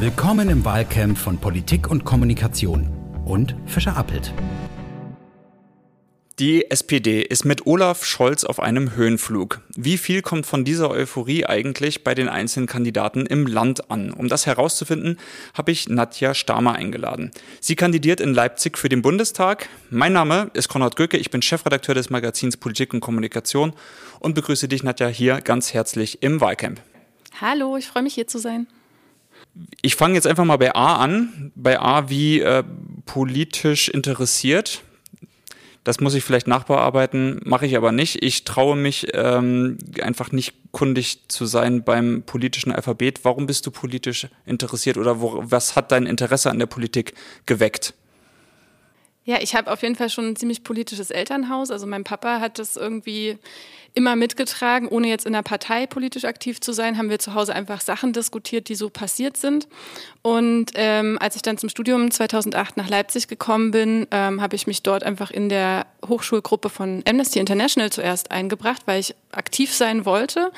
Willkommen im Wahlcamp von Politik und Kommunikation und Fischer Appelt. Die SPD ist mit Olaf Scholz auf einem Höhenflug. Wie viel kommt von dieser Euphorie eigentlich bei den einzelnen Kandidaten im Land an? Um das herauszufinden, habe ich Nadja Stamer eingeladen. Sie kandidiert in Leipzig für den Bundestag. Mein Name ist Konrad Göcke, ich bin Chefredakteur des Magazins Politik und Kommunikation und begrüße dich, Nadja, hier ganz herzlich im Wahlcamp. Hallo, ich freue mich hier zu sein. Ich fange jetzt einfach mal bei A an. Bei A wie äh, politisch interessiert. Das muss ich vielleicht nachbearbeiten, mache ich aber nicht. Ich traue mich ähm, einfach nicht kundig zu sein beim politischen Alphabet. Warum bist du politisch interessiert oder wo, was hat dein Interesse an der Politik geweckt? Ja, ich habe auf jeden Fall schon ein ziemlich politisches Elternhaus. Also mein Papa hat das irgendwie immer mitgetragen, ohne jetzt in der Partei politisch aktiv zu sein, haben wir zu Hause einfach Sachen diskutiert, die so passiert sind. Und ähm, als ich dann zum Studium 2008 nach Leipzig gekommen bin, ähm, habe ich mich dort einfach in der Hochschulgruppe von Amnesty International zuerst eingebracht, weil ich aktiv sein wollte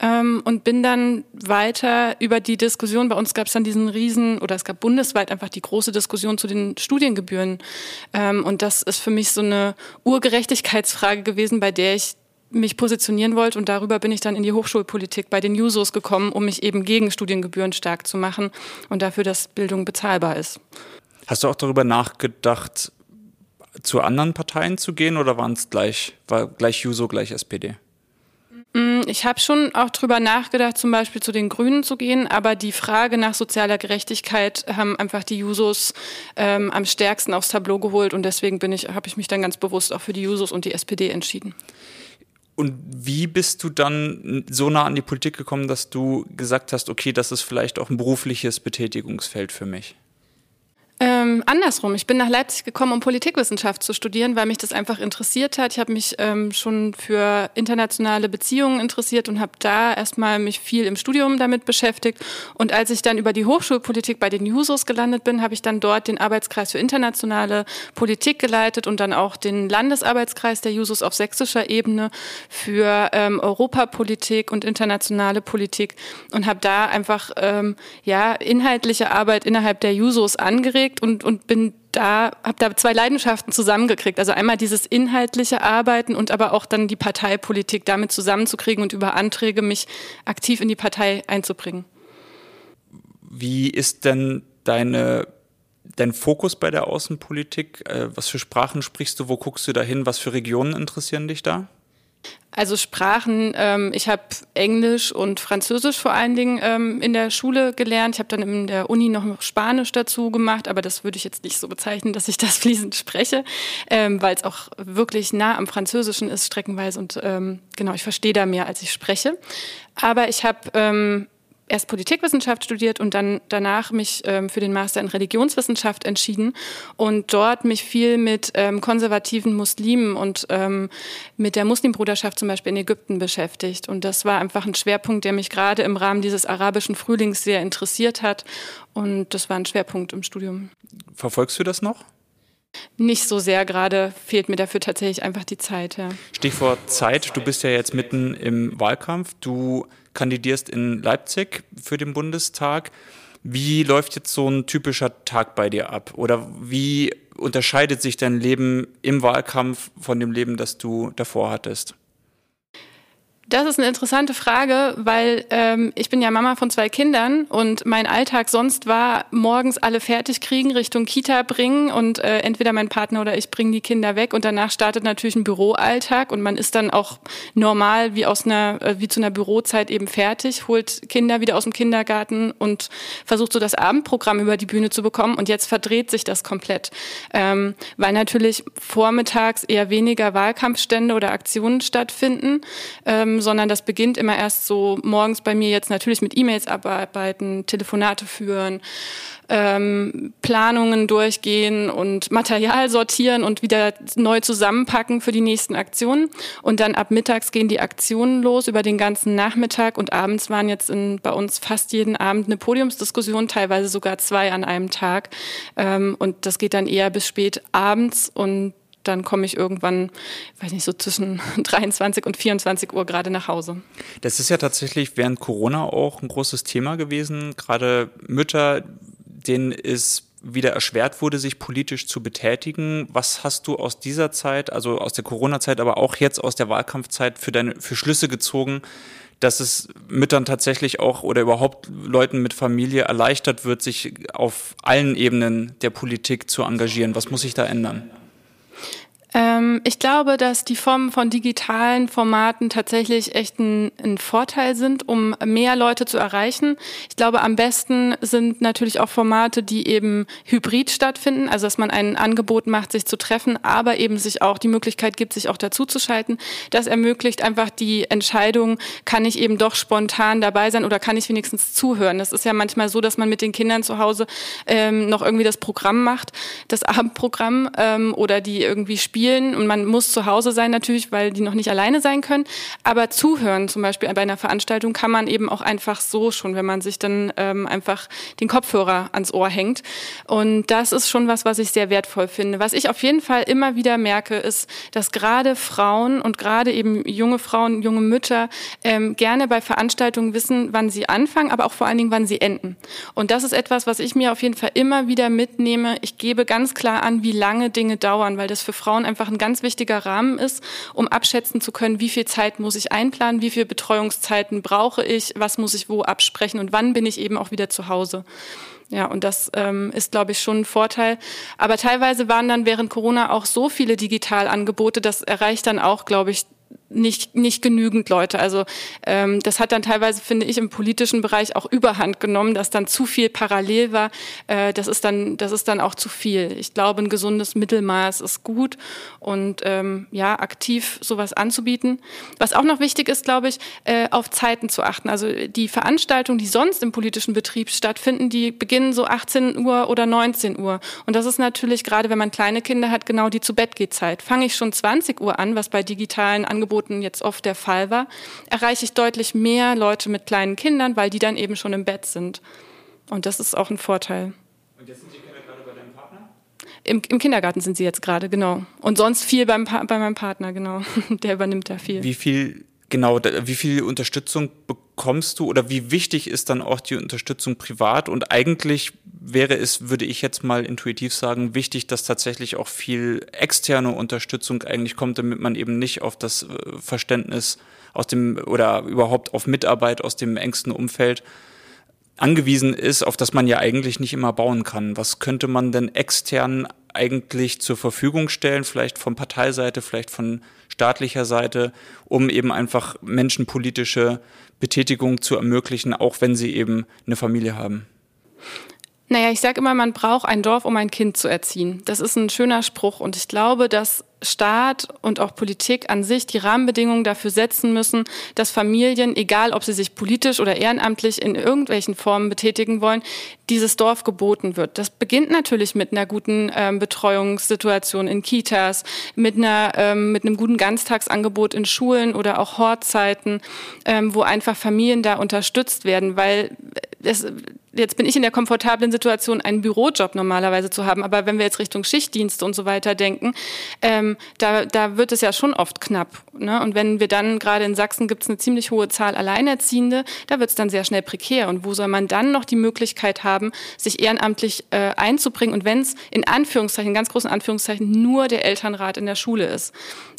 ähm, und bin dann weiter über die Diskussion, bei uns gab es dann diesen riesen, oder es gab bundesweit einfach die große Diskussion zu den Studiengebühren. Ähm, und das ist für mich so eine Urgerechtigkeitsfrage gewesen, bei der ich mich positionieren wollte und darüber bin ich dann in die Hochschulpolitik bei den Jusos gekommen, um mich eben gegen Studiengebühren stark zu machen und dafür, dass Bildung bezahlbar ist. Hast du auch darüber nachgedacht, zu anderen Parteien zu gehen oder waren es gleich, war gleich Juso, gleich SPD? Mm, ich habe schon auch drüber nachgedacht, zum Beispiel zu den Grünen zu gehen, aber die Frage nach sozialer Gerechtigkeit haben einfach die Jusos ähm, am stärksten aufs Tableau geholt und deswegen ich, habe ich mich dann ganz bewusst auch für die Jusos und die SPD entschieden. Und wie bist du dann so nah an die Politik gekommen, dass du gesagt hast, okay, das ist vielleicht auch ein berufliches Betätigungsfeld für mich? Ähm, andersrum. Ich bin nach Leipzig gekommen, um Politikwissenschaft zu studieren, weil mich das einfach interessiert hat. Ich habe mich ähm, schon für internationale Beziehungen interessiert und habe da erstmal mich viel im Studium damit beschäftigt. Und als ich dann über die Hochschulpolitik bei den Jusos gelandet bin, habe ich dann dort den Arbeitskreis für internationale Politik geleitet und dann auch den Landesarbeitskreis der Jusos auf sächsischer Ebene für ähm, Europapolitik und internationale Politik und habe da einfach ähm, ja inhaltliche Arbeit innerhalb der Jusos angeregt gekriegt und, und bin da, habe da zwei Leidenschaften zusammengekriegt. Also einmal dieses inhaltliche Arbeiten und aber auch dann die Parteipolitik damit zusammenzukriegen und über Anträge mich aktiv in die Partei einzubringen. Wie ist denn deine dein Fokus bei der Außenpolitik? Äh, was für Sprachen sprichst du? Wo guckst du da hin? Was für Regionen interessieren dich da? Also Sprachen, ähm, ich habe Englisch und Französisch vor allen Dingen ähm, in der Schule gelernt. Ich habe dann in der Uni noch Spanisch dazu gemacht, aber das würde ich jetzt nicht so bezeichnen, dass ich das fließend spreche, ähm, weil es auch wirklich nah am Französischen ist, streckenweise. Und ähm, genau, ich verstehe da mehr, als ich spreche. Aber ich habe ähm, erst Politikwissenschaft studiert und dann danach mich ähm, für den Master in Religionswissenschaft entschieden und dort mich viel mit ähm, konservativen Muslimen und ähm, mit der Muslimbruderschaft zum Beispiel in Ägypten beschäftigt. Und das war einfach ein Schwerpunkt, der mich gerade im Rahmen dieses arabischen Frühlings sehr interessiert hat. Und das war ein Schwerpunkt im Studium. Verfolgst du das noch? Nicht so sehr gerade, fehlt mir dafür tatsächlich einfach die Zeit. Ja. Stichwort Zeit, du bist ja jetzt mitten im Wahlkampf. Du kandidierst in Leipzig für den Bundestag. Wie läuft jetzt so ein typischer Tag bei dir ab? Oder wie unterscheidet sich dein Leben im Wahlkampf von dem Leben, das du davor hattest? Das ist eine interessante Frage, weil ähm, ich bin ja Mama von zwei Kindern und mein Alltag sonst war morgens alle fertig kriegen, Richtung Kita bringen und äh, entweder mein Partner oder ich bringen die Kinder weg und danach startet natürlich ein Büroalltag und man ist dann auch normal wie aus einer äh, wie zu einer Bürozeit eben fertig, holt Kinder wieder aus dem Kindergarten und versucht so das Abendprogramm über die Bühne zu bekommen und jetzt verdreht sich das komplett, ähm, weil natürlich vormittags eher weniger Wahlkampfstände oder Aktionen stattfinden. Ähm, sondern das beginnt immer erst so morgens bei mir jetzt natürlich mit E-Mails abarbeiten, Telefonate führen, ähm, Planungen durchgehen und Material sortieren und wieder neu zusammenpacken für die nächsten Aktionen. Und dann ab mittags gehen die Aktionen los über den ganzen Nachmittag und abends waren jetzt in, bei uns fast jeden Abend eine Podiumsdiskussion, teilweise sogar zwei an einem Tag. Ähm, und das geht dann eher bis spät abends und dann komme ich irgendwann, weiß nicht, so zwischen 23 und 24 Uhr gerade nach Hause. Das ist ja tatsächlich während Corona auch ein großes Thema gewesen. Gerade Mütter, denen es wieder erschwert wurde, sich politisch zu betätigen. Was hast du aus dieser Zeit, also aus der Corona-Zeit, aber auch jetzt aus der Wahlkampfzeit für deine, für Schlüsse gezogen, dass es Müttern tatsächlich auch oder überhaupt Leuten mit Familie erleichtert wird, sich auf allen Ebenen der Politik zu engagieren? Was muss sich da ändern? Ähm, ich glaube, dass die Formen von digitalen Formaten tatsächlich echt ein, ein, Vorteil sind, um mehr Leute zu erreichen. Ich glaube, am besten sind natürlich auch Formate, die eben hybrid stattfinden, also dass man ein Angebot macht, sich zu treffen, aber eben sich auch die Möglichkeit gibt, sich auch dazu zu schalten. Das ermöglicht einfach die Entscheidung, kann ich eben doch spontan dabei sein oder kann ich wenigstens zuhören. Das ist ja manchmal so, dass man mit den Kindern zu Hause ähm, noch irgendwie das Programm macht, das Abendprogramm ähm, oder die irgendwie spielen spielen und man muss zu Hause sein natürlich, weil die noch nicht alleine sein können. Aber zuhören zum Beispiel bei einer Veranstaltung kann man eben auch einfach so schon, wenn man sich dann ähm, einfach den Kopfhörer ans Ohr hängt. Und das ist schon was, was ich sehr wertvoll finde. Was ich auf jeden Fall immer wieder merke, ist, dass gerade Frauen und gerade eben junge Frauen, junge Mütter ähm, gerne bei Veranstaltungen wissen, wann sie anfangen, aber auch vor allen Dingen, wann sie enden. Und das ist etwas, was ich mir auf jeden Fall immer wieder mitnehme. Ich gebe ganz klar an, wie lange Dinge dauern, weil das für Frauen einfach ein ganz wichtiger Rahmen ist, um abschätzen zu können, wie viel Zeit muss ich einplanen, wie viel Betreuungszeiten brauche ich, was muss ich wo absprechen und wann bin ich eben auch wieder zu Hause. Ja, und das ähm, ist, glaube ich, schon ein Vorteil. Aber teilweise waren dann während Corona auch so viele Digitalangebote, das erreicht dann auch, glaube ich, nicht, nicht genügend Leute. Also ähm, das hat dann teilweise, finde ich, im politischen Bereich auch Überhand genommen, dass dann zu viel parallel war. Äh, das, ist dann, das ist dann auch zu viel. Ich glaube, ein gesundes Mittelmaß ist gut und ähm, ja, aktiv sowas anzubieten. Was auch noch wichtig ist, glaube ich, äh, auf Zeiten zu achten. Also die Veranstaltungen, die sonst im politischen Betrieb stattfinden, die beginnen so 18 Uhr oder 19 Uhr. Und das ist natürlich gerade, wenn man kleine Kinder hat, genau die zu Bett geht Zeit. Fange ich schon 20 Uhr an, was bei digitalen Angeboten Angeboten jetzt oft der Fall war, erreiche ich deutlich mehr Leute mit kleinen Kindern, weil die dann eben schon im Bett sind. Und das ist auch ein Vorteil. Und jetzt sind die Kinder gerade bei deinem Partner? Im, Im, Kindergarten sind sie jetzt gerade, genau. Und sonst viel beim bei meinem Partner, genau. Der übernimmt da viel. Wie viel genau, wie viel Unterstützung bekommst du oder wie wichtig ist dann auch die Unterstützung privat? Und eigentlich wäre es, würde ich jetzt mal intuitiv sagen, wichtig, dass tatsächlich auch viel externe Unterstützung eigentlich kommt, damit man eben nicht auf das äh, Verständnis aus dem oder überhaupt auf Mitarbeit aus dem engsten Umfeld angewiesen ist, auf das man ja eigentlich nicht immer bauen kann. Was könnte man denn extern eigentlich zur Verfügung stellen, vielleicht von Parteiseite, vielleicht von staatlicher Seite, um eben einfach menschenpolitische Betätigung zu ermöglichen, auch wenn sie eben eine Familie haben? Naja, ich sage immer, man braucht ein Dorf, um ein Kind zu erziehen. Das ist ein schöner Spruch und ich glaube, dass Staat und auch Politik an sich die Rahmenbedingungen dafür setzen müssen, dass Familien, egal ob sie sich politisch oder ehrenamtlich in irgendwelchen Formen betätigen wollen, dieses Dorf geboten wird. Das beginnt natürlich mit einer guten ähm, Betreuungssituation in Kitas, mit einer ähm, mit einem guten Ganztagsangebot in Schulen oder auch Hortzeiten, ähm, wo einfach Familien da unterstützt werden, weil es, jetzt bin ich in der komfortablen Situation, einen Bürojob normalerweise zu haben, aber wenn wir jetzt Richtung Schichtdienste und so weiter denken, ähm, da, da wird es ja schon oft knapp. Ne? Und wenn wir dann, gerade in Sachsen gibt es eine ziemlich hohe Zahl Alleinerziehende, da wird es dann sehr schnell prekär. Und wo soll man dann noch die Möglichkeit haben, sich ehrenamtlich äh, einzubringen? Und wenn es in Anführungszeichen, ganz großen Anführungszeichen, nur der Elternrat in der Schule ist.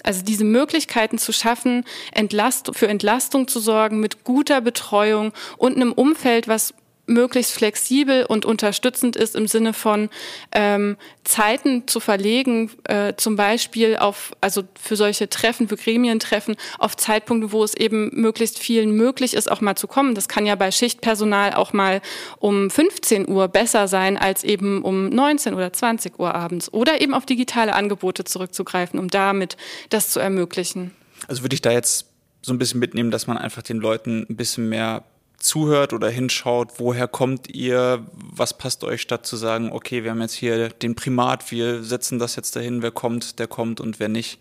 Also diese Möglichkeiten zu schaffen, Entlast für Entlastung zu sorgen mit guter Betreuung und einem Umfeld, was möglichst flexibel und unterstützend ist im Sinne von ähm, Zeiten zu verlegen, äh, zum Beispiel auf, also für solche Treffen, für Gremientreffen, auf Zeitpunkte, wo es eben möglichst vielen möglich ist, auch mal zu kommen. Das kann ja bei Schichtpersonal auch mal um 15 Uhr besser sein als eben um 19 oder 20 Uhr abends. Oder eben auf digitale Angebote zurückzugreifen, um damit das zu ermöglichen. Also würde ich da jetzt so ein bisschen mitnehmen, dass man einfach den Leuten ein bisschen mehr zuhört oder hinschaut, woher kommt ihr, was passt euch, statt zu sagen, okay, wir haben jetzt hier den Primat, wir setzen das jetzt dahin, wer kommt, der kommt und wer nicht,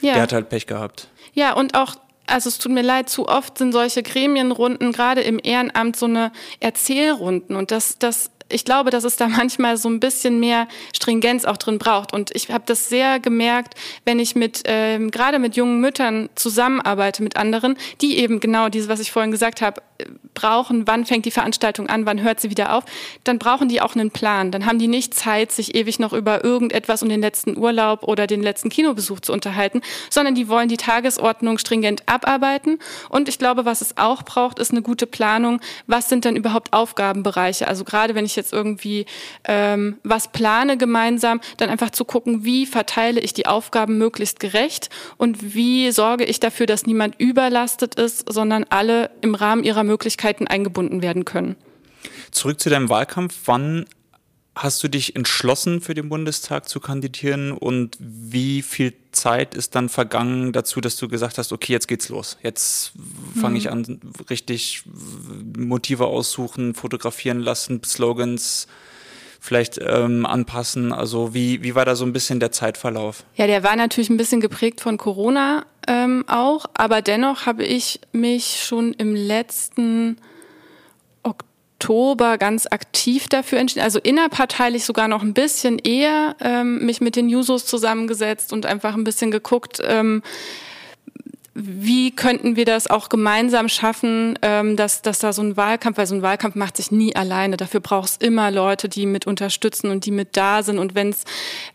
ja. der hat halt Pech gehabt. Ja, und auch also es tut mir leid, zu oft sind solche Gremienrunden, gerade im Ehrenamt, so eine Erzählrunden. Und das, das ich glaube, dass es da manchmal so ein bisschen mehr Stringenz auch drin braucht. Und ich habe das sehr gemerkt, wenn ich mit ähm, gerade mit jungen Müttern zusammenarbeite mit anderen, die eben genau dieses, was ich vorhin gesagt habe, brauchen, wann fängt die Veranstaltung an, wann hört sie wieder auf, dann brauchen die auch einen Plan. Dann haben die nicht Zeit, sich ewig noch über irgendetwas um den letzten Urlaub oder den letzten Kinobesuch zu unterhalten, sondern die wollen die Tagesordnung stringent abarbeiten. Und ich glaube, was es auch braucht, ist eine gute Planung. Was sind denn überhaupt Aufgabenbereiche? Also gerade wenn ich jetzt irgendwie ähm, was plane gemeinsam, dann einfach zu gucken, wie verteile ich die Aufgaben möglichst gerecht und wie sorge ich dafür, dass niemand überlastet ist, sondern alle im Rahmen ihrer Möglichkeiten eingebunden werden können. Zurück zu deinem Wahlkampf. Wann hast du dich entschlossen, für den Bundestag zu kandidieren und wie viel Zeit ist dann vergangen dazu, dass du gesagt hast, okay, jetzt geht's los. Jetzt fange ich mhm. an, richtig Motive aussuchen, fotografieren lassen, Slogans vielleicht ähm, anpassen. Also wie, wie war da so ein bisschen der Zeitverlauf? Ja, der war natürlich ein bisschen geprägt von Corona ähm, auch, aber dennoch habe ich mich schon im letzten Oktober ganz aktiv dafür entschieden, also innerparteilich sogar noch ein bisschen eher ähm, mich mit den Jusos zusammengesetzt und einfach ein bisschen geguckt, ähm, wie könnten wir das auch gemeinsam schaffen, ähm, dass, dass da so ein Wahlkampf, weil so ein Wahlkampf macht sich nie alleine. Dafür braucht es immer Leute, die mit unterstützen und die mit da sind. Und wenn es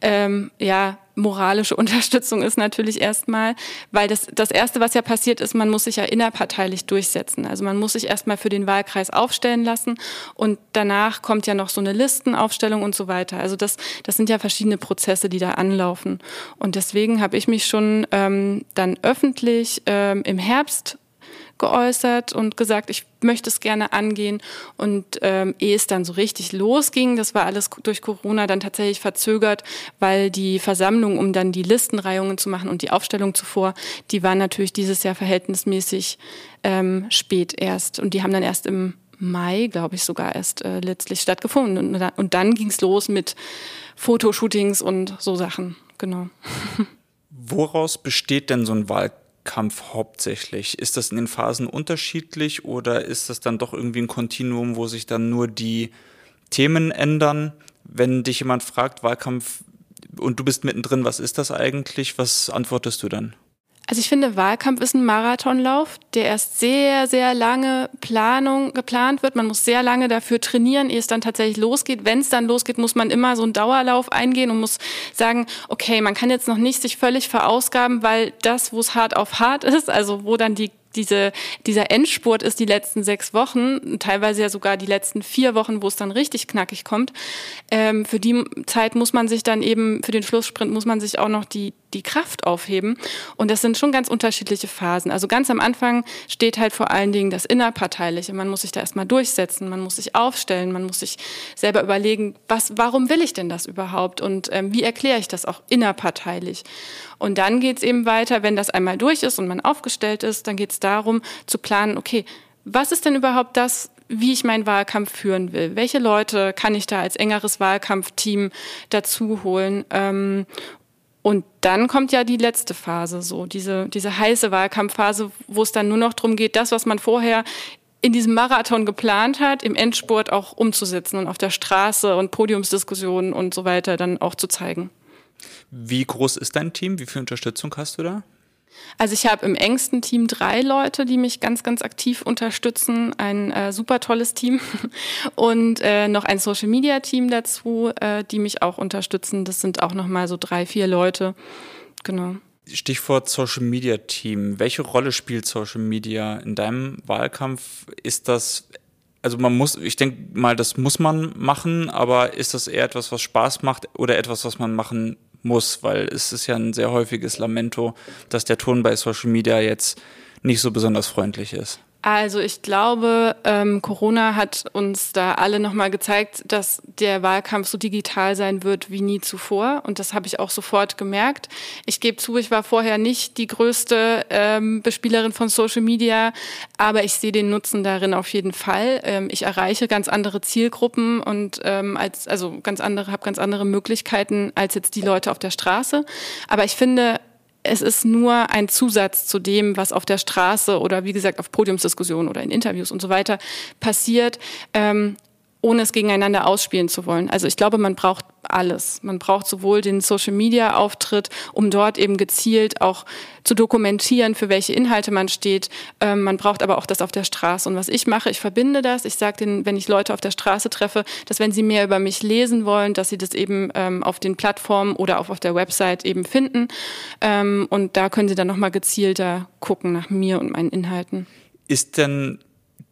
ähm, ja moralische Unterstützung ist natürlich erstmal, weil das, das Erste, was ja passiert ist, man muss sich ja innerparteilich durchsetzen. Also man muss sich erstmal für den Wahlkreis aufstellen lassen und danach kommt ja noch so eine Listenaufstellung und so weiter. Also das, das sind ja verschiedene Prozesse, die da anlaufen. Und deswegen habe ich mich schon ähm, dann öffentlich ähm, im Herbst geäußert und gesagt, ich möchte es gerne angehen. Und ähm, ehe es dann so richtig losging, das war alles durch Corona dann tatsächlich verzögert, weil die Versammlung, um dann die Listenreihungen zu machen und die Aufstellung zuvor, die waren natürlich dieses Jahr verhältnismäßig ähm, spät erst. Und die haben dann erst im Mai, glaube ich, sogar erst äh, letztlich stattgefunden. Und, und dann ging es los mit Fotoshootings und so Sachen. Genau. Woraus besteht denn so ein Wahlkampf? Kampf hauptsächlich? Ist das in den Phasen unterschiedlich oder ist das dann doch irgendwie ein Kontinuum, wo sich dann nur die Themen ändern? Wenn dich jemand fragt, Wahlkampf und du bist mittendrin, was ist das eigentlich? Was antwortest du dann? Also ich finde, Wahlkampf ist ein Marathonlauf, der erst sehr, sehr lange Planung geplant wird. Man muss sehr lange dafür trainieren, ehe es dann tatsächlich losgeht. Wenn es dann losgeht, muss man immer so einen Dauerlauf eingehen und muss sagen, okay, man kann jetzt noch nicht sich völlig verausgaben, weil das, wo es hart auf hart ist, also wo dann die diese, dieser Endspurt ist die letzten sechs Wochen, teilweise ja sogar die letzten vier Wochen, wo es dann richtig knackig kommt. Ähm, für die Zeit muss man sich dann eben, für den Schlusssprint muss man sich auch noch die, die Kraft aufheben. Und das sind schon ganz unterschiedliche Phasen. Also ganz am Anfang steht halt vor allen Dingen das Innerparteiliche. Man muss sich da erstmal durchsetzen, man muss sich aufstellen, man muss sich selber überlegen, was, warum will ich denn das überhaupt? Und ähm, wie erkläre ich das auch innerparteilich? Und dann geht es eben weiter, wenn das einmal durch ist und man aufgestellt ist, dann geht es darum zu planen, okay, was ist denn überhaupt das, wie ich meinen Wahlkampf führen will? Welche Leute kann ich da als engeres Wahlkampfteam dazu holen? Ähm, und dann kommt ja die letzte Phase, so diese, diese heiße Wahlkampfphase, wo es dann nur noch darum geht, das, was man vorher in diesem Marathon geplant hat, im Endspurt auch umzusetzen und auf der Straße und Podiumsdiskussionen und so weiter dann auch zu zeigen. Wie groß ist dein Team? Wie viel Unterstützung hast du da? Also ich habe im engsten Team drei Leute, die mich ganz, ganz aktiv unterstützen. Ein äh, super tolles Team und äh, noch ein Social Media Team dazu, äh, die mich auch unterstützen. Das sind auch noch mal so drei, vier Leute. Genau. Stichwort Social Media Team. Welche Rolle spielt Social Media in deinem Wahlkampf? Ist das also man muss, ich denke mal, das muss man machen, aber ist das eher etwas, was Spaß macht oder etwas, was man machen muss, weil es ist ja ein sehr häufiges Lamento, dass der Ton bei Social Media jetzt nicht so besonders freundlich ist. Also ich glaube, ähm, Corona hat uns da alle nochmal gezeigt, dass der Wahlkampf so digital sein wird wie nie zuvor. Und das habe ich auch sofort gemerkt. Ich gebe zu, ich war vorher nicht die größte ähm, Bespielerin von Social Media, aber ich sehe den Nutzen darin auf jeden Fall. Ähm, ich erreiche ganz andere Zielgruppen und ähm, als also ganz andere habe ganz andere Möglichkeiten als jetzt die Leute auf der Straße. Aber ich finde es ist nur ein Zusatz zu dem, was auf der Straße oder wie gesagt auf Podiumsdiskussionen oder in Interviews und so weiter passiert. Ähm, ohne es gegeneinander ausspielen zu wollen. Also ich glaube, man braucht alles. Man braucht sowohl den Social-Media-Auftritt, um dort eben gezielt auch zu dokumentieren, für welche Inhalte man steht. Ähm, man braucht aber auch das auf der Straße. Und was ich mache, ich verbinde das. Ich sage denen, wenn ich Leute auf der Straße treffe, dass wenn sie mehr über mich lesen wollen, dass sie das eben ähm, auf den Plattformen oder auch auf der Website eben finden. Ähm, und da können sie dann nochmal gezielter gucken nach mir und meinen Inhalten. Ist denn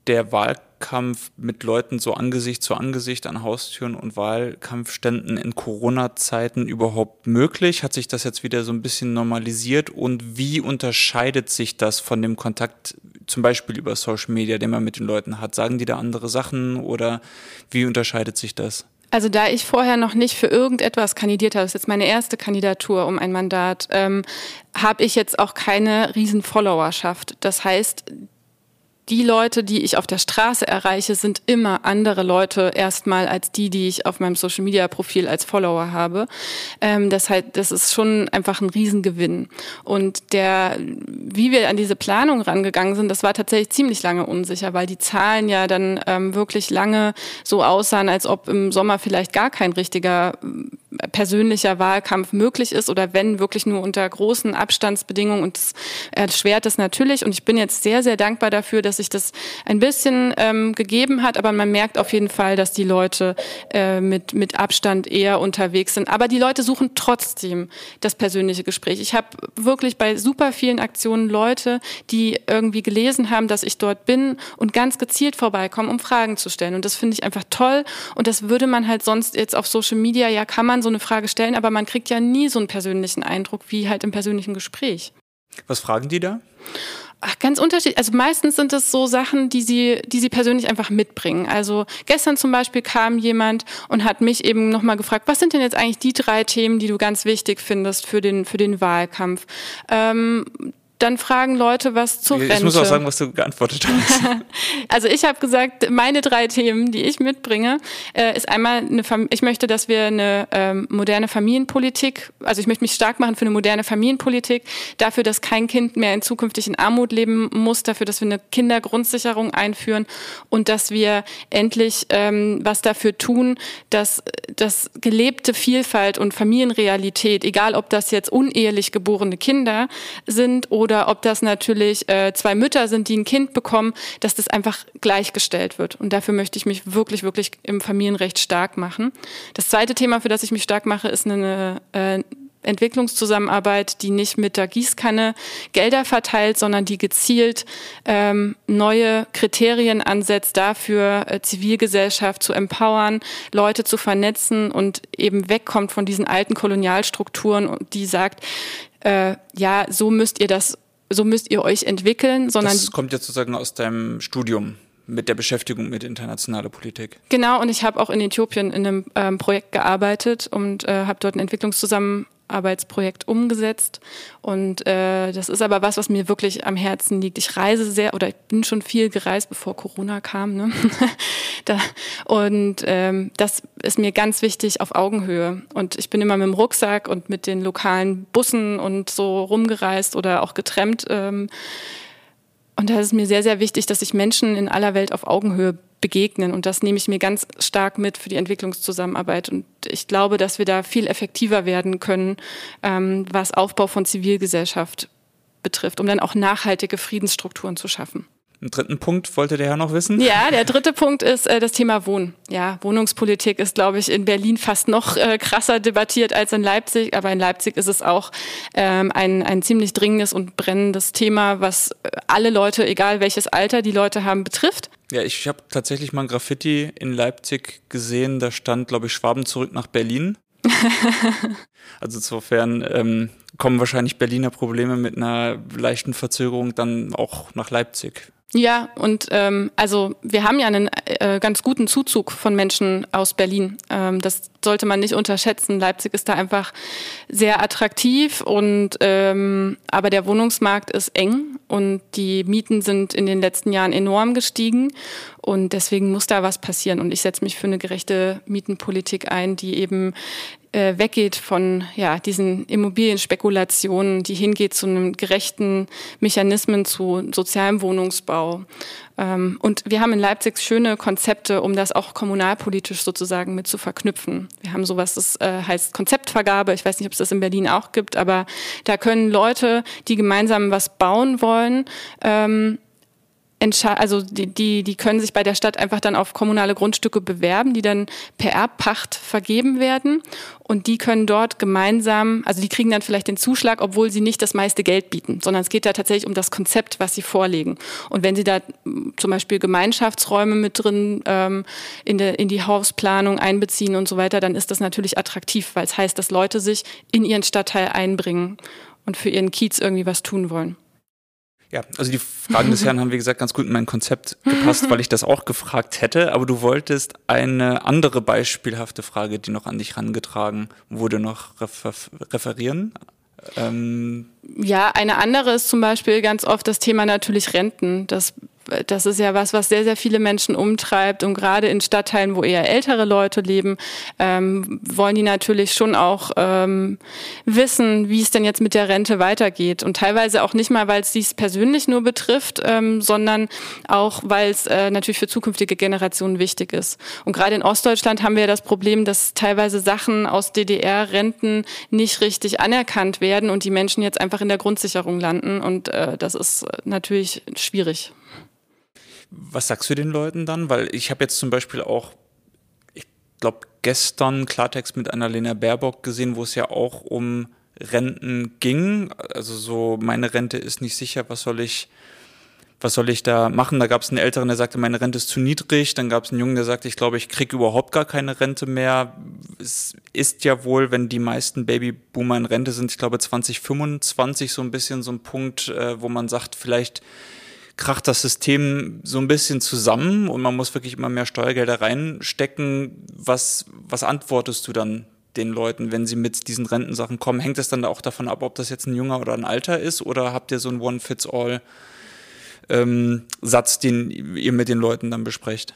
der Wahlkampf mit Leuten so Angesicht zu Angesicht an Haustüren und Wahlkampfständen in Corona-Zeiten überhaupt möglich? Hat sich das jetzt wieder so ein bisschen normalisiert? Und wie unterscheidet sich das von dem Kontakt zum Beispiel über Social Media, den man mit den Leuten hat? Sagen die da andere Sachen oder wie unterscheidet sich das? Also da ich vorher noch nicht für irgendetwas kandidiert habe, das ist jetzt meine erste Kandidatur um ein Mandat, ähm, habe ich jetzt auch keine riesen Followerschaft. Das heißt, die Leute, die ich auf der Straße erreiche, sind immer andere Leute erstmal als die, die ich auf meinem Social Media Profil als Follower habe. Ähm, das, halt, das ist schon einfach ein Riesengewinn. Und der, wie wir an diese Planung rangegangen sind, das war tatsächlich ziemlich lange unsicher, weil die Zahlen ja dann ähm, wirklich lange so aussahen, als ob im Sommer vielleicht gar kein richtiger persönlicher Wahlkampf möglich ist oder wenn wirklich nur unter großen Abstandsbedingungen und das erschwert es natürlich. Und ich bin jetzt sehr, sehr dankbar dafür, dass sich das ein bisschen ähm, gegeben hat, aber man merkt auf jeden Fall, dass die Leute äh, mit, mit Abstand eher unterwegs sind. Aber die Leute suchen trotzdem das persönliche Gespräch. Ich habe wirklich bei super vielen Aktionen Leute, die irgendwie gelesen haben, dass ich dort bin und ganz gezielt vorbeikommen, um Fragen zu stellen. Und das finde ich einfach toll. Und das würde man halt sonst jetzt auf Social Media, ja, kann man so eine Frage stellen, aber man kriegt ja nie so einen persönlichen Eindruck wie halt im persönlichen Gespräch. Was fragen die da? Ach, ganz unterschiedlich. Also meistens sind es so Sachen, die sie, die sie persönlich einfach mitbringen. Also gestern zum Beispiel kam jemand und hat mich eben nochmal gefragt, was sind denn jetzt eigentlich die drei Themen, die du ganz wichtig findest für den, für den Wahlkampf? Ähm, dann fragen Leute was zur ich Rente. Ich muss auch sagen, was du geantwortet hast. also ich habe gesagt, meine drei Themen, die ich mitbringe, äh, ist einmal, eine Fam ich möchte, dass wir eine ähm, moderne Familienpolitik, also ich möchte mich stark machen für eine moderne Familienpolitik, dafür, dass kein Kind mehr in zukünftig in Armut leben muss, dafür, dass wir eine Kindergrundsicherung einführen und dass wir endlich ähm, was dafür tun, dass, dass gelebte Vielfalt und Familienrealität, egal ob das jetzt unehelich geborene Kinder sind oder oder ob das natürlich äh, zwei Mütter sind, die ein Kind bekommen, dass das einfach gleichgestellt wird. Und dafür möchte ich mich wirklich, wirklich im Familienrecht stark machen. Das zweite Thema, für das ich mich stark mache, ist eine äh, Entwicklungszusammenarbeit, die nicht mit der Gießkanne Gelder verteilt, sondern die gezielt ähm, neue Kriterien ansetzt, dafür äh, Zivilgesellschaft zu empowern, Leute zu vernetzen und eben wegkommt von diesen alten Kolonialstrukturen, die sagt, äh, ja, so müsst ihr das so müsst ihr euch entwickeln, sondern. Das kommt jetzt sozusagen aus deinem Studium mit der Beschäftigung mit internationaler Politik. Genau, und ich habe auch in Äthiopien in einem ähm, Projekt gearbeitet und äh, habe dort eine Entwicklungszusammenarbeit Arbeitsprojekt umgesetzt. Und äh, das ist aber was, was mir wirklich am Herzen liegt. Ich reise sehr oder ich bin schon viel gereist, bevor Corona kam. Ne? da, und ähm, das ist mir ganz wichtig auf Augenhöhe. Und ich bin immer mit dem Rucksack und mit den lokalen Bussen und so rumgereist oder auch getrennt. Ähm, und da ist mir sehr, sehr wichtig, dass ich Menschen in aller Welt auf Augenhöhe begegnen. Und das nehme ich mir ganz stark mit für die Entwicklungszusammenarbeit. Und ich glaube, dass wir da viel effektiver werden können, ähm, was Aufbau von Zivilgesellschaft betrifft, um dann auch nachhaltige Friedensstrukturen zu schaffen. Einen dritten Punkt wollte der Herr noch wissen? Ja, der dritte Punkt ist äh, das Thema Wohnen. Ja, Wohnungspolitik ist, glaube ich, in Berlin fast noch äh, krasser debattiert als in Leipzig. Aber in Leipzig ist es auch ähm, ein, ein ziemlich dringendes und brennendes Thema, was äh, alle Leute, egal welches Alter die Leute haben, betrifft. Ja, ich habe tatsächlich mal ein Graffiti in Leipzig gesehen. Da stand, glaube ich, Schwaben zurück nach Berlin. also insofern ähm, kommen wahrscheinlich Berliner Probleme mit einer leichten Verzögerung dann auch nach Leipzig. Ja, und ähm, also wir haben ja einen äh, ganz guten Zuzug von Menschen aus Berlin. Ähm, das sollte man nicht unterschätzen. Leipzig ist da einfach sehr attraktiv und ähm, aber der Wohnungsmarkt ist eng und die Mieten sind in den letzten Jahren enorm gestiegen und deswegen muss da was passieren. Und ich setze mich für eine gerechte Mietenpolitik ein, die eben äh, weggeht von ja, diesen Immobilienspekulationen, die hingeht zu einem gerechten Mechanismen zu sozialem Wohnungsbau. Ähm, und wir haben in Leipzig schöne Konzepte, um das auch kommunalpolitisch sozusagen mit zu verknüpfen. Wir haben sowas, das äh, heißt Konzeptvergabe. Ich weiß nicht, ob es das in Berlin auch gibt, aber da können Leute, die gemeinsam was bauen wollen, ähm, also die, die, die können sich bei der Stadt einfach dann auf kommunale Grundstücke bewerben, die dann per Erbpacht vergeben werden. Und die können dort gemeinsam, also die kriegen dann vielleicht den Zuschlag, obwohl sie nicht das meiste Geld bieten, sondern es geht da tatsächlich um das Konzept, was sie vorlegen. Und wenn sie da zum Beispiel Gemeinschaftsräume mit drin ähm, in, der, in die Hausplanung einbeziehen und so weiter, dann ist das natürlich attraktiv, weil es heißt, dass Leute sich in ihren Stadtteil einbringen und für ihren Kiez irgendwie was tun wollen. Ja, also die Fragen des Herrn haben, wie gesagt, ganz gut in mein Konzept gepasst, weil ich das auch gefragt hätte. Aber du wolltest eine andere beispielhafte Frage, die noch an dich herangetragen wurde, noch refer referieren. Ähm ja, eine andere ist zum Beispiel ganz oft das Thema natürlich Renten. Das das ist ja was, was sehr, sehr viele Menschen umtreibt. Und gerade in Stadtteilen, wo eher ältere Leute leben, ähm, wollen die natürlich schon auch ähm, wissen, wie es denn jetzt mit der Rente weitergeht. Und teilweise auch nicht mal, weil es dies persönlich nur betrifft, ähm, sondern auch, weil es äh, natürlich für zukünftige Generationen wichtig ist. Und gerade in Ostdeutschland haben wir das Problem, dass teilweise Sachen aus DDR-Renten nicht richtig anerkannt werden und die Menschen jetzt einfach in der Grundsicherung landen. Und äh, das ist natürlich schwierig. Was sagst du den Leuten dann? Weil ich habe jetzt zum Beispiel auch, ich glaube, gestern Klartext mit Annalena Baerbock gesehen, wo es ja auch um Renten ging. Also so, meine Rente ist nicht sicher, was soll ich, was soll ich da machen? Da gab es einen Älteren, der sagte, meine Rente ist zu niedrig. Dann gab es einen Jungen, der sagte, ich glaube, ich kriege überhaupt gar keine Rente mehr. Es ist ja wohl, wenn die meisten Babyboomer in Rente sind, ich glaube 2025 so ein bisschen so ein Punkt, äh, wo man sagt, vielleicht kracht das System so ein bisschen zusammen und man muss wirklich immer mehr Steuergelder reinstecken. Was, was antwortest du dann den Leuten, wenn sie mit diesen Rentensachen kommen? Hängt es dann auch davon ab, ob das jetzt ein junger oder ein alter ist oder habt ihr so einen One-Fits-All? Ähm, Satz, den ihr mit den Leuten dann besprecht?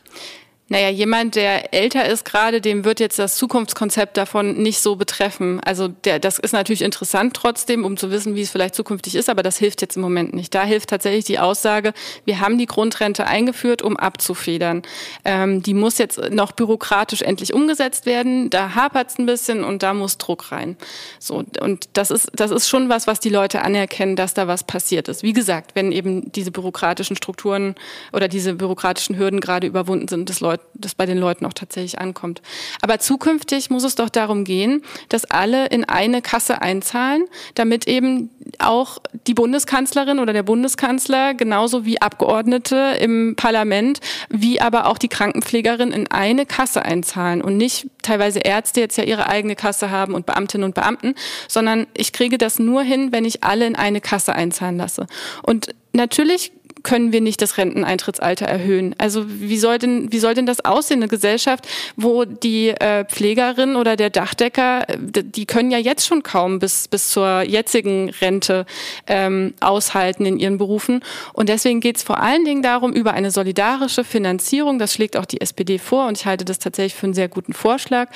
Naja, jemand, der älter ist gerade, dem wird jetzt das Zukunftskonzept davon nicht so betreffen. Also der, das ist natürlich interessant trotzdem, um zu wissen, wie es vielleicht zukünftig ist, aber das hilft jetzt im Moment nicht. Da hilft tatsächlich die Aussage, wir haben die Grundrente eingeführt, um abzufedern. Ähm, die muss jetzt noch bürokratisch endlich umgesetzt werden. Da hapert es ein bisschen und da muss Druck rein. So und das ist das ist schon was, was die Leute anerkennen, dass da was passiert ist. Wie gesagt, wenn eben diese bürokratischen Strukturen oder diese bürokratischen Hürden gerade überwunden sind, das Leute Leut, das bei den Leuten auch tatsächlich ankommt. Aber zukünftig muss es doch darum gehen, dass alle in eine Kasse einzahlen, damit eben auch die Bundeskanzlerin oder der Bundeskanzler genauso wie Abgeordnete im Parlament, wie aber auch die Krankenpflegerin in eine Kasse einzahlen und nicht teilweise Ärzte jetzt ja ihre eigene Kasse haben und Beamtinnen und Beamten, sondern ich kriege das nur hin, wenn ich alle in eine Kasse einzahlen lasse. Und natürlich können wir nicht das Renteneintrittsalter erhöhen. Also wie soll denn, wie soll denn das aussehen, eine Gesellschaft, wo die äh, Pflegerin oder der Dachdecker, äh, die können ja jetzt schon kaum bis, bis zur jetzigen Rente ähm, aushalten in ihren Berufen. Und deswegen geht es vor allen Dingen darum, über eine solidarische Finanzierung, das schlägt auch die SPD vor und ich halte das tatsächlich für einen sehr guten Vorschlag,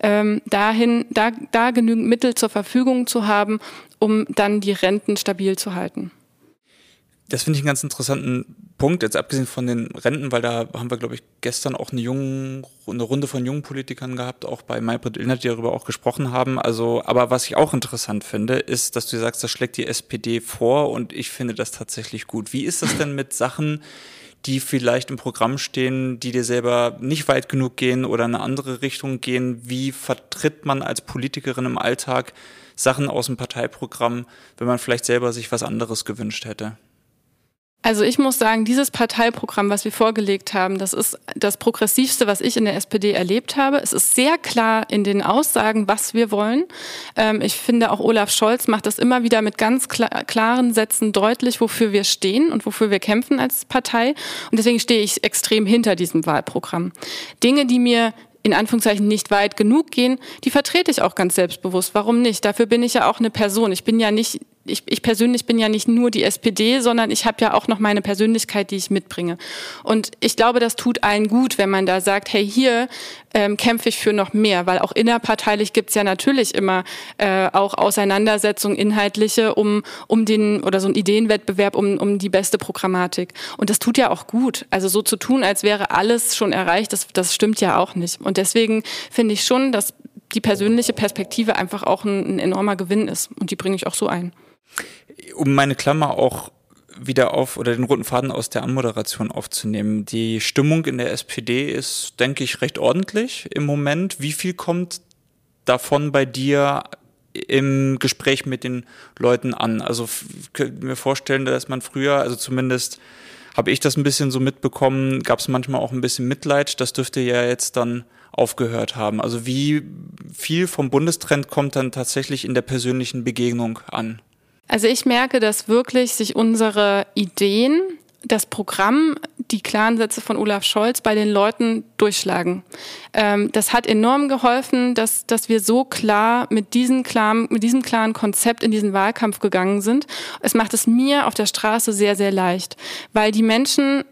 ähm, dahin, da, da genügend Mittel zur Verfügung zu haben, um dann die Renten stabil zu halten. Das finde ich einen ganz interessanten Punkt, jetzt abgesehen von den Renten, weil da haben wir, glaube ich, gestern auch eine, jungen, eine Runde von jungen Politikern gehabt, auch bei Maybrit Illner, die darüber auch gesprochen haben. Also, aber was ich auch interessant finde, ist, dass du sagst, das schlägt die SPD vor und ich finde das tatsächlich gut. Wie ist das denn mit Sachen, die vielleicht im Programm stehen, die dir selber nicht weit genug gehen oder in eine andere Richtung gehen? Wie vertritt man als Politikerin im Alltag Sachen aus dem Parteiprogramm, wenn man vielleicht selber sich was anderes gewünscht hätte? Also ich muss sagen, dieses Parteiprogramm, was wir vorgelegt haben, das ist das progressivste, was ich in der SPD erlebt habe. Es ist sehr klar in den Aussagen, was wir wollen. Ähm, ich finde auch Olaf Scholz macht das immer wieder mit ganz klaren Sätzen deutlich, wofür wir stehen und wofür wir kämpfen als Partei. Und deswegen stehe ich extrem hinter diesem Wahlprogramm. Dinge, die mir in Anführungszeichen nicht weit genug gehen, die vertrete ich auch ganz selbstbewusst. Warum nicht? Dafür bin ich ja auch eine Person. Ich bin ja nicht ich, ich persönlich bin ja nicht nur die SPD, sondern ich habe ja auch noch meine Persönlichkeit, die ich mitbringe. Und ich glaube, das tut allen gut, wenn man da sagt, hey, hier ähm, kämpfe ich für noch mehr, weil auch innerparteilich gibt's ja natürlich immer äh, auch Auseinandersetzungen inhaltliche um, um den oder so ein Ideenwettbewerb um, um die beste Programmatik. Und das tut ja auch gut. Also so zu tun, als wäre alles schon erreicht, das, das stimmt ja auch nicht. Und deswegen finde ich schon, dass die persönliche Perspektive einfach auch ein, ein enormer Gewinn ist. Und die bringe ich auch so ein. Um meine Klammer auch wieder auf oder den roten Faden aus der Anmoderation aufzunehmen. Die Stimmung in der SPD ist, denke ich, recht ordentlich im Moment. Wie viel kommt davon bei dir im Gespräch mit den Leuten an? Also könnte mir vorstellen, dass man früher, also zumindest habe ich das ein bisschen so mitbekommen, gab es manchmal auch ein bisschen Mitleid. Das dürfte ja jetzt dann aufgehört haben. Also wie viel vom Bundestrend kommt dann tatsächlich in der persönlichen Begegnung an? Also ich merke, dass wirklich sich unsere Ideen, das Programm, die klaren Sätze von Olaf Scholz bei den Leuten durchschlagen. Ähm, das hat enorm geholfen, dass, dass wir so klar mit, diesen klaren mit diesem klaren Konzept in diesen Wahlkampf gegangen sind. Es macht es mir auf der Straße sehr, sehr leicht, weil die Menschen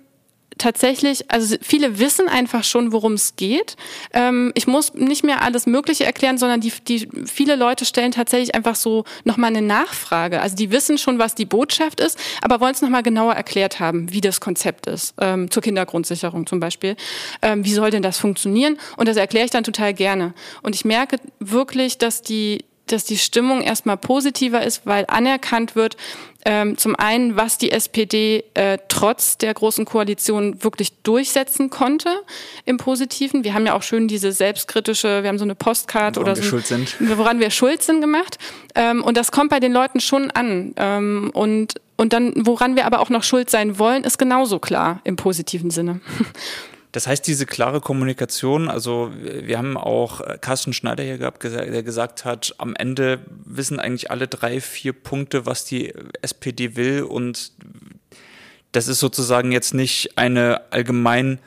tatsächlich, also viele wissen einfach schon, worum es geht. Ähm, ich muss nicht mehr alles Mögliche erklären, sondern die, die viele Leute stellen tatsächlich einfach so nochmal eine Nachfrage. Also die wissen schon, was die Botschaft ist, aber wollen es nochmal genauer erklärt haben, wie das Konzept ist, ähm, zur Kindergrundsicherung zum Beispiel. Ähm, wie soll denn das funktionieren? Und das erkläre ich dann total gerne. Und ich merke wirklich, dass die dass die Stimmung erstmal positiver ist, weil anerkannt wird, ähm, zum einen, was die SPD äh, trotz der großen Koalition wirklich durchsetzen konnte im Positiven. Wir haben ja auch schön diese selbstkritische, wir haben so eine Postkarte oder wir so, schuld sind. woran wir schuld sind gemacht. Ähm, und das kommt bei den Leuten schon an. Ähm, und und dann, woran wir aber auch noch schuld sein wollen, ist genauso klar im positiven Sinne. Das heißt, diese klare Kommunikation, also wir haben auch äh, Carsten Schneider hier gehabt, der gesagt hat, am Ende wissen eigentlich alle drei, vier Punkte, was die SPD will und das ist sozusagen jetzt nicht eine allgemein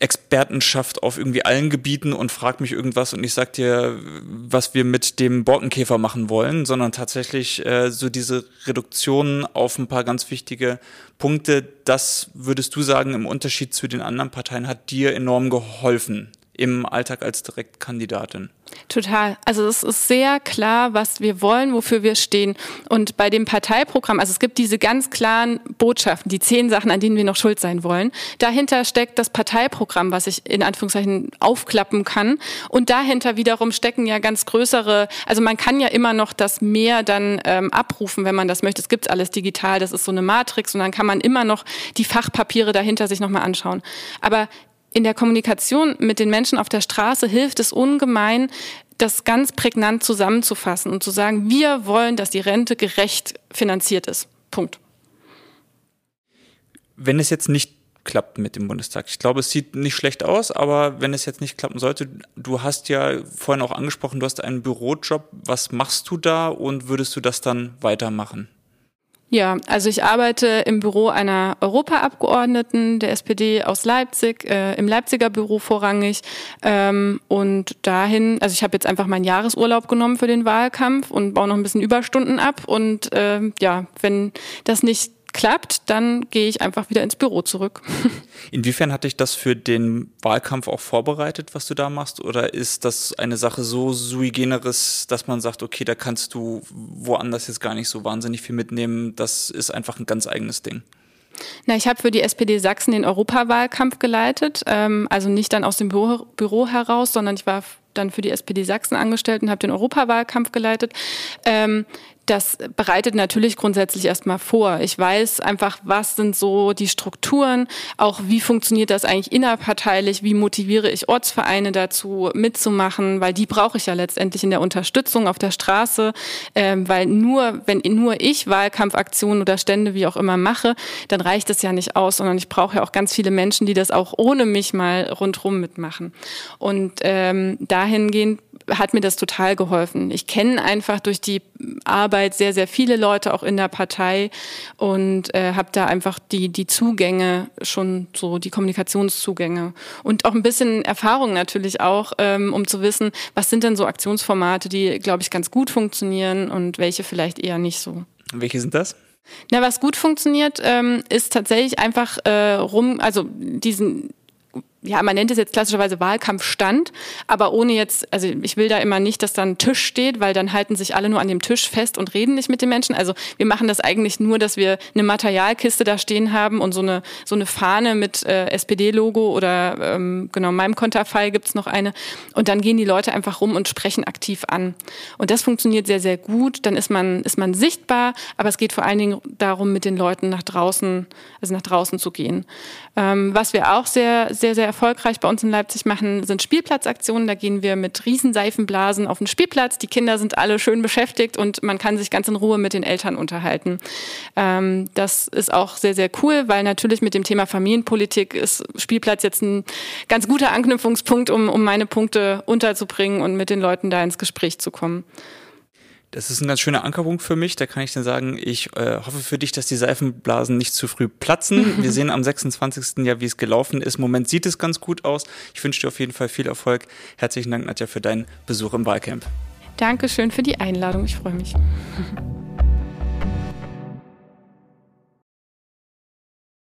Expertenschaft auf irgendwie allen Gebieten und frag mich irgendwas und ich sag dir, was wir mit dem Borkenkäfer machen wollen, sondern tatsächlich äh, so diese Reduktion auf ein paar ganz wichtige Punkte, das würdest du sagen, im Unterschied zu den anderen Parteien hat dir enorm geholfen im Alltag als Direktkandidatin. Total. Also es ist sehr klar, was wir wollen, wofür wir stehen. Und bei dem Parteiprogramm, also es gibt diese ganz klaren Botschaften, die zehn Sachen, an denen wir noch schuld sein wollen. Dahinter steckt das Parteiprogramm, was ich in Anführungszeichen aufklappen kann. Und dahinter wiederum stecken ja ganz größere, also man kann ja immer noch das mehr dann ähm, abrufen, wenn man das möchte. Es gibt alles digital, das ist so eine Matrix und dann kann man immer noch die Fachpapiere dahinter sich nochmal anschauen. Aber in der Kommunikation mit den Menschen auf der Straße hilft es ungemein, das ganz prägnant zusammenzufassen und zu sagen, wir wollen, dass die Rente gerecht finanziert ist. Punkt. Wenn es jetzt nicht klappt mit dem Bundestag. Ich glaube, es sieht nicht schlecht aus, aber wenn es jetzt nicht klappen sollte, du hast ja vorhin auch angesprochen, du hast einen Bürojob. Was machst du da und würdest du das dann weitermachen? Ja, also ich arbeite im Büro einer Europaabgeordneten der SPD aus Leipzig, äh, im Leipziger Büro vorrangig. Ähm, und dahin, also ich habe jetzt einfach meinen Jahresurlaub genommen für den Wahlkampf und baue noch ein bisschen Überstunden ab. Und ähm, ja, wenn das nicht klappt, dann gehe ich einfach wieder ins Büro zurück. Inwiefern hat dich das für den Wahlkampf auch vorbereitet, was du da machst? Oder ist das eine Sache so sui generis, dass man sagt, okay, da kannst du woanders jetzt gar nicht so wahnsinnig viel mitnehmen? Das ist einfach ein ganz eigenes Ding. Na, ich habe für die SPD Sachsen den Europawahlkampf geleitet, ähm, also nicht dann aus dem Büro, Büro heraus, sondern ich war dann für die SPD Sachsen angestellt und habe den Europawahlkampf geleitet. Ähm, das bereitet natürlich grundsätzlich erstmal vor. Ich weiß einfach, was sind so die Strukturen, auch wie funktioniert das eigentlich innerparteilich, wie motiviere ich Ortsvereine dazu mitzumachen, weil die brauche ich ja letztendlich in der Unterstützung auf der Straße, ähm, weil nur, wenn nur ich Wahlkampfaktionen oder Stände wie auch immer mache, dann reicht es ja nicht aus, sondern ich brauche ja auch ganz viele Menschen, die das auch ohne mich mal rundrum mitmachen. Und ähm, dahingehend hat mir das total geholfen. Ich kenne einfach durch die Arbeit sehr, sehr viele Leute auch in der Partei und äh, habe da einfach die, die Zugänge, schon so die Kommunikationszugänge und auch ein bisschen Erfahrung natürlich auch, ähm, um zu wissen, was sind denn so Aktionsformate, die, glaube ich, ganz gut funktionieren und welche vielleicht eher nicht so. Welche sind das? Na, was gut funktioniert, ähm, ist tatsächlich einfach äh, rum, also diesen ja, man nennt es jetzt klassischerweise Wahlkampfstand, aber ohne jetzt, also ich will da immer nicht, dass da ein Tisch steht, weil dann halten sich alle nur an dem Tisch fest und reden nicht mit den Menschen. Also wir machen das eigentlich nur, dass wir eine Materialkiste da stehen haben und so eine, so eine Fahne mit äh, SPD-Logo oder ähm, genau, in meinem Konterfei gibt's noch eine. Und dann gehen die Leute einfach rum und sprechen aktiv an. Und das funktioniert sehr, sehr gut. Dann ist man, ist man sichtbar, aber es geht vor allen Dingen darum, mit den Leuten nach draußen, also nach draußen zu gehen. Ähm, was wir auch sehr, sehr, sehr erfolgreich bei uns in Leipzig machen, sind Spielplatzaktionen. Da gehen wir mit Riesenseifenblasen auf den Spielplatz. Die Kinder sind alle schön beschäftigt und man kann sich ganz in Ruhe mit den Eltern unterhalten. Ähm, das ist auch sehr, sehr cool, weil natürlich mit dem Thema Familienpolitik ist Spielplatz jetzt ein ganz guter Anknüpfungspunkt, um, um meine Punkte unterzubringen und mit den Leuten da ins Gespräch zu kommen. Das ist ein ganz schöner Ankerpunkt für mich. Da kann ich dann sagen, ich äh, hoffe für dich, dass die Seifenblasen nicht zu früh platzen. Wir sehen am 26. ja, wie es gelaufen ist. Im Moment sieht es ganz gut aus. Ich wünsche dir auf jeden Fall viel Erfolg. Herzlichen Dank, Nadja, für deinen Besuch im Wahlcamp. Dankeschön für die Einladung. Ich freue mich.